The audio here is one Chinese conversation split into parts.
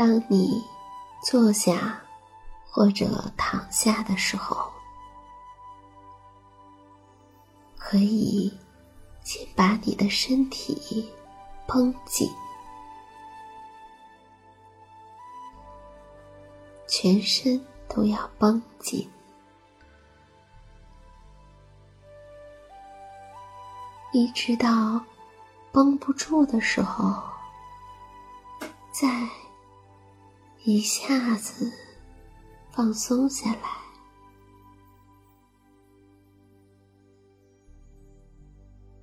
当你坐下或者躺下的时候，可以先把你的身体绷紧，全身都要绷紧，一直到绷不住的时候，再。一下子放松下来，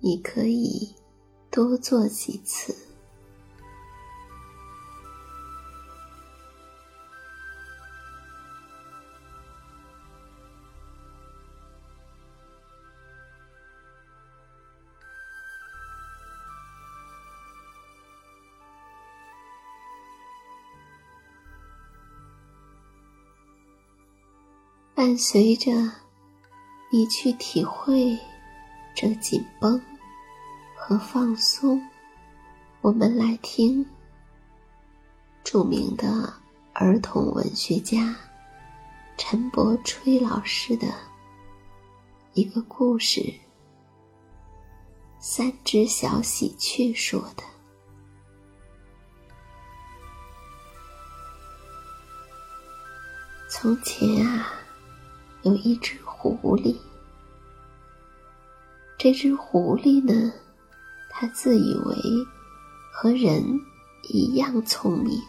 你可以多做几次。伴随着你去体会这紧绷和放松，我们来听著名的儿童文学家陈伯吹老师的一个故事《三只小喜鹊》说的。从前啊。有一只狐狸，这只狐狸呢，它自以为和人一样聪明，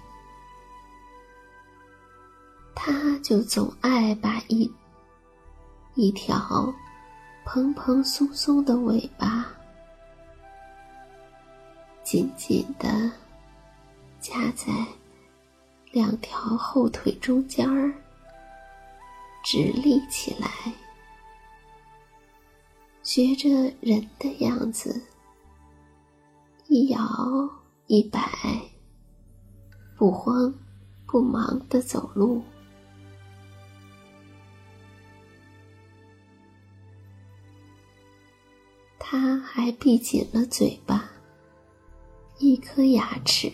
它就总爱把一一条蓬蓬松松的尾巴紧紧的夹在两条后腿中间儿。直立起来，学着人的样子，一摇一摆，不慌不忙的走路。他还闭紧了嘴巴，一颗牙齿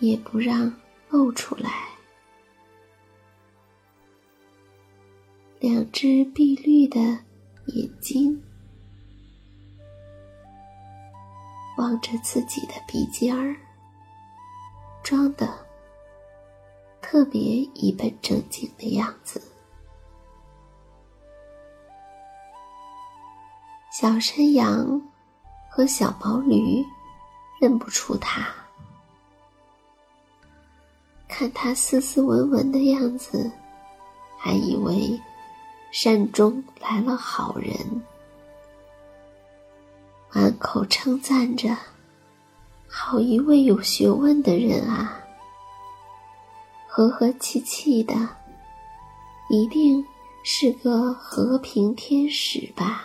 也不让露出来。两只碧绿的眼睛望着自己的鼻尖儿，装的特别一本正经的样子。小山羊和小毛驴认不出它，看它斯斯文文的样子，还以为。山中来了好人，满口称赞着：“好一位有学问的人啊！和和气气的，一定是个和平天使吧？”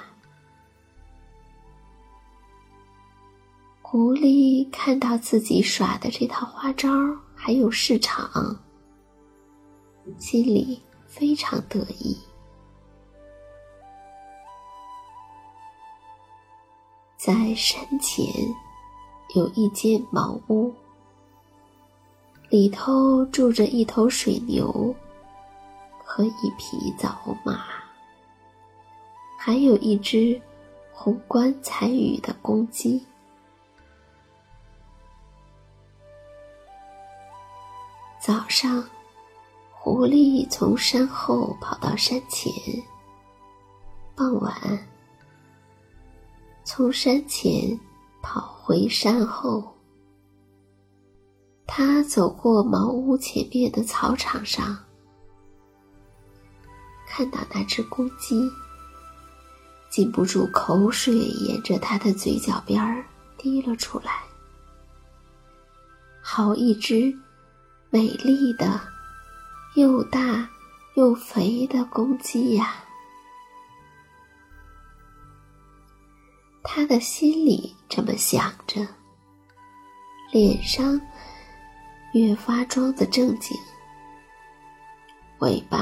狐狸看到自己耍的这套花招还有市场，心里非常得意。在山前有一间茅屋，里头住着一头水牛和一匹枣马，还有一只红冠彩羽的公鸡。早上，狐狸从山后跑到山前，傍晚。从山前跑回山后，他走过茅屋前面的草场上，看到那只公鸡，禁不住口水沿着他的嘴角边儿滴了出来。好一只美丽的、又大又肥的公鸡呀！他的心里这么想着，脸上越发装得正经，尾巴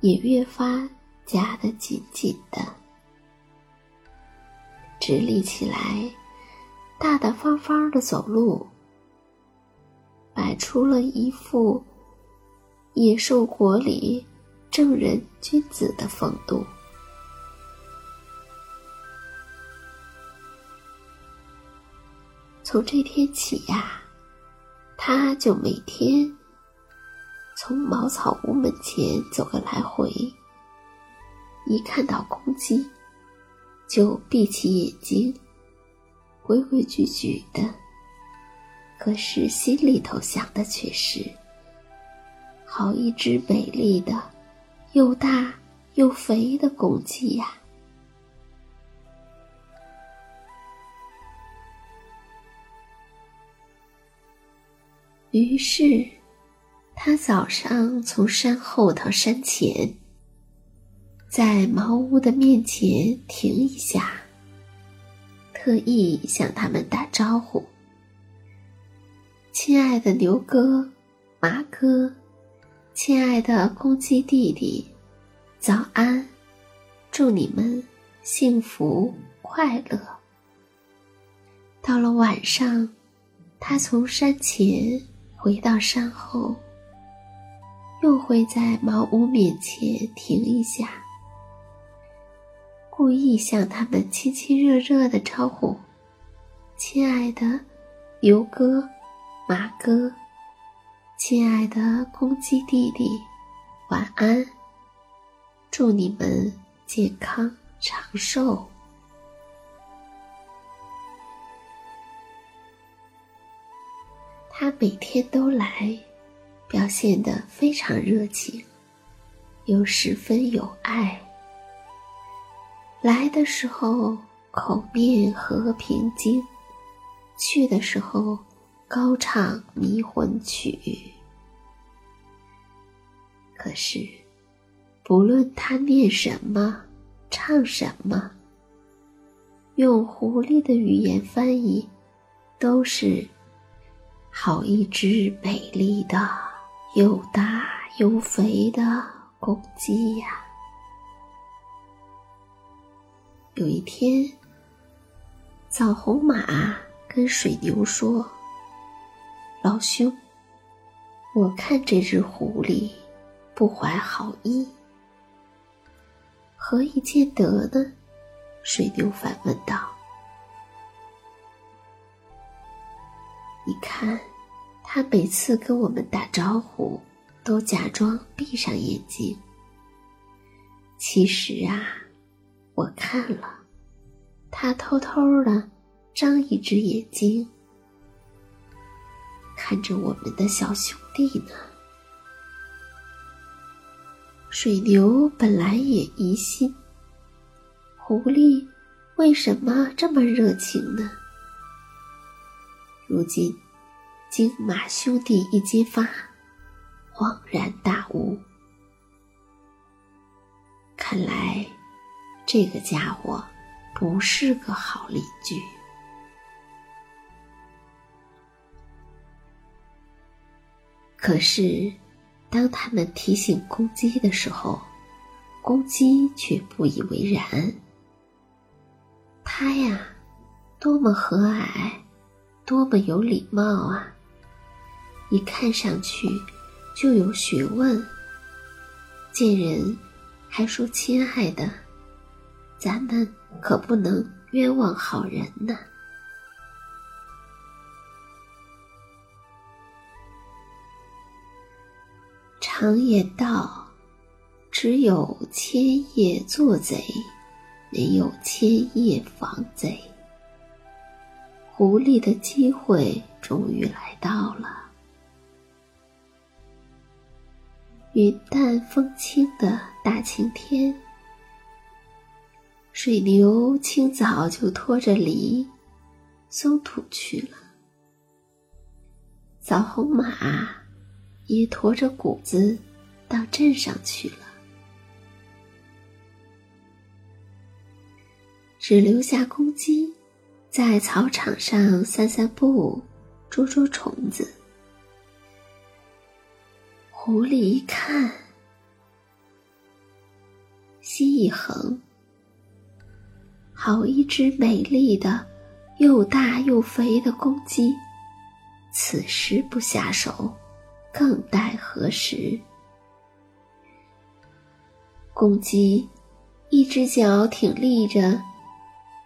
也越发夹得紧紧的，直立起来，大大方方的走路，摆出了一副野兽国里正人君子的风度。从这天起呀，他就每天从茅草屋门前走个来回。一看到公鸡，就闭起眼睛，规规矩矩的。可是心里头想的却是：好一只美丽的、又大又肥的公鸡呀！于是，他早上从山后到山前，在茅屋的面前停一下，特意向他们打招呼：“亲爱的牛哥、马哥，亲爱的公鸡弟弟，早安！祝你们幸福快乐。”到了晚上，他从山前。回到山后，又会在茅屋面前停一下，故意向他们亲亲热热的招呼：“亲爱的牛哥、马哥，亲爱的公鸡弟弟，晚安！祝你们健康长寿。”他每天都来，表现得非常热情，又十分有爱。来的时候口面和平经，去的时候高唱迷魂曲。可是，不论他念什么，唱什么，用狐狸的语言翻译，都是。好一只美丽的、又大又肥的公鸡呀！有一天，枣红马跟水牛说：“老兄，我看这只狐狸不怀好意，何以见得呢？”水牛反问道。你看，他每次跟我们打招呼，都假装闭上眼睛。其实啊，我看了，他偷偷的张一只眼睛，看着我们的小兄弟呢。水牛本来也疑心，狐狸为什么这么热情呢？如今，经马兄弟一揭发，恍然大悟。看来，这个家伙不是个好邻居。可是，当他们提醒公鸡的时候，公鸡却不以为然。他呀，多么和蔼！多么有礼貌啊！一看上去就有学问。见人还说亲爱的，咱们可不能冤枉好人呢。常言道：“只有千叶做贼，没有千叶防贼。”狐狸的机会终于来到了。云淡风轻的大晴天。水牛清早就拖着犁松土去了，枣红马也驮着谷子到镇上去了，只留下公鸡在草场上散散步，捉捉虫子。狐狸一看，心一横。好一只美丽的、又大又肥的公鸡，此时不下手，更待何时？公鸡一只脚挺立着，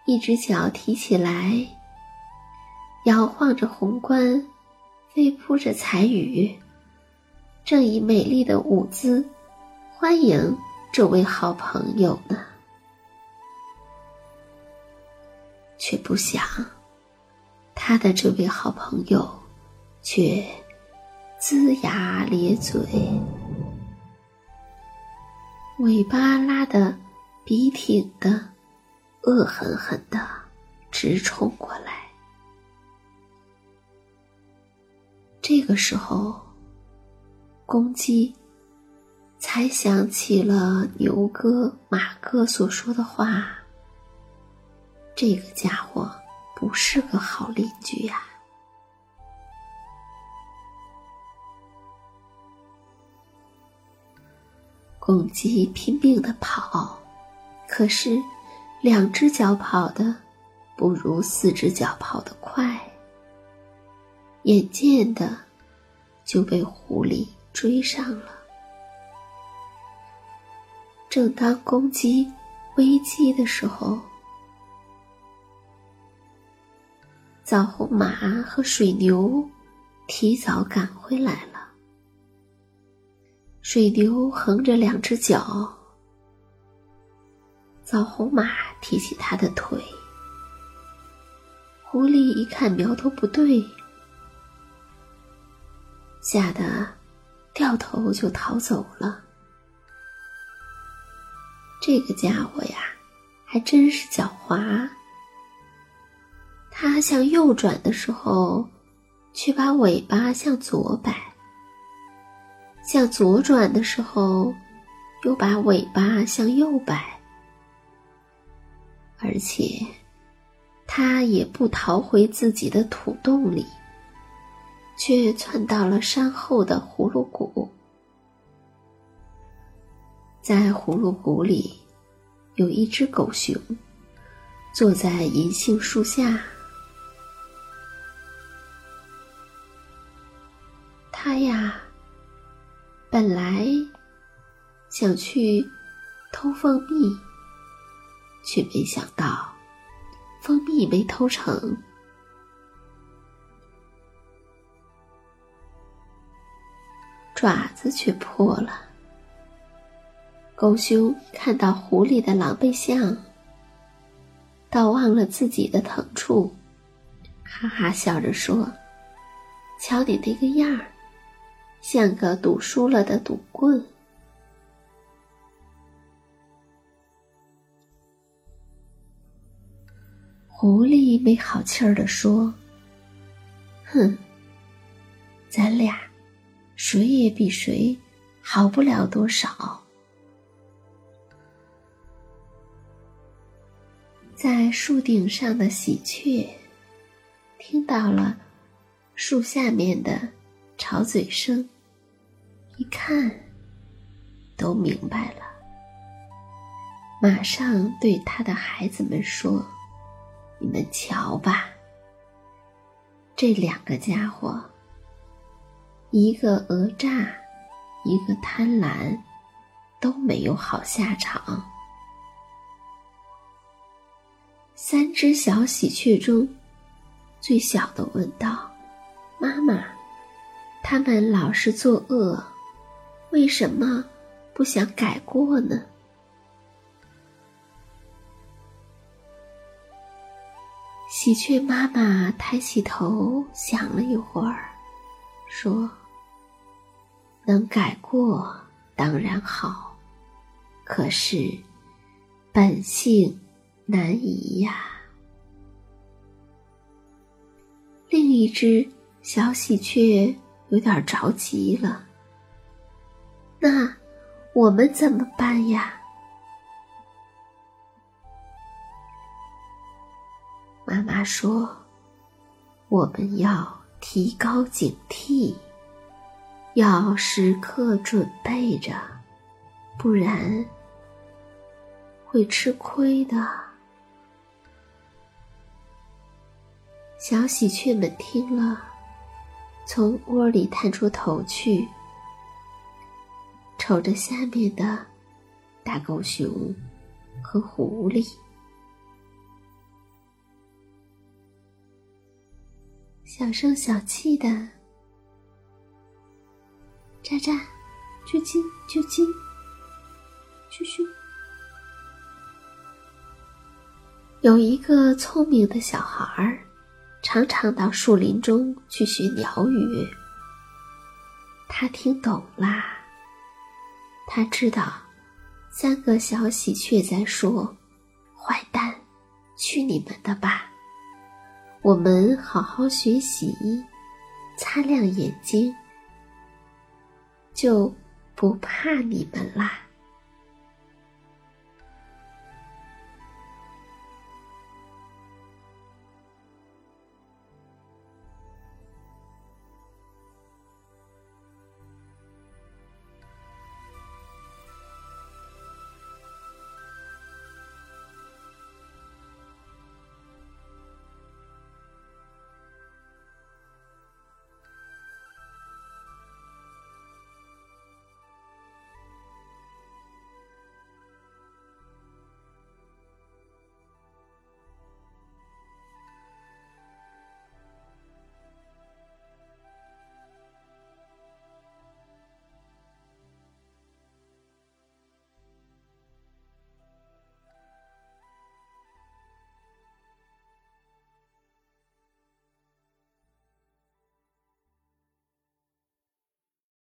一只脚提起来，摇晃着红冠，飞扑着彩羽，正以美丽的舞姿欢迎这位好朋友呢。却不想，他的这位好朋友，却龇牙咧嘴，尾巴拉得笔挺的，恶狠狠的直冲过来。这个时候，公鸡才想起了牛哥、马哥所说的话。这个家伙不是个好邻居呀！公鸡拼命的跑，可是两只脚跑的不如四只脚跑得快，眼见的就被狐狸追上了。正当公鸡危机的时候，枣红马和水牛提早赶回来了。水牛横着两只脚，枣红马提起它的腿。狐狸一看苗头不对，吓得掉头就逃走了。这个家伙呀，还真是狡猾。它向右转的时候，却把尾巴向左摆；向左转的时候，又把尾巴向右摆。而且，它也不逃回自己的土洞里，却窜到了山后的葫芦谷。在葫芦谷里，有一只狗熊，坐在银杏树下。他呀，本来想去偷蜂蜜，却没想到蜂蜜没偷成，爪子却破了。狗熊看到狐狸的狼狈相，倒忘了自己的疼处，哈哈笑着说：“瞧你那个样儿！”像个赌输了的赌棍。狐狸没好气儿的说：“哼，咱俩谁也比谁好不了多少。”在树顶上的喜鹊听到了树下面的吵嘴声。一看，都明白了。马上对他的孩子们说：“你们瞧吧，这两个家伙，一个讹诈，一个贪婪，都没有好下场。”三只小喜鹊中，最小的问道：“妈妈，他们老是作恶。”为什么不想改过呢？喜鹊妈妈抬起头想了一会儿，说：“能改过当然好，可是本性难移呀。另一只小喜鹊有点着急了，那我们怎么办呀？妈妈说：“我们要提高警惕，要时刻准备着，不然会吃亏的。”小喜鹊们听了，从窝里探出头去，瞅着下面的大狗熊和狐狸。小声小气的，喳喳，啾啾啾啾，啾啾。有一个聪明的小孩儿，常常到树林中去学鸟语。他听懂啦，他知道，三个小喜鹊在说：“坏蛋，去你们的吧！”我们好好学习，擦亮眼睛，就不怕你们啦。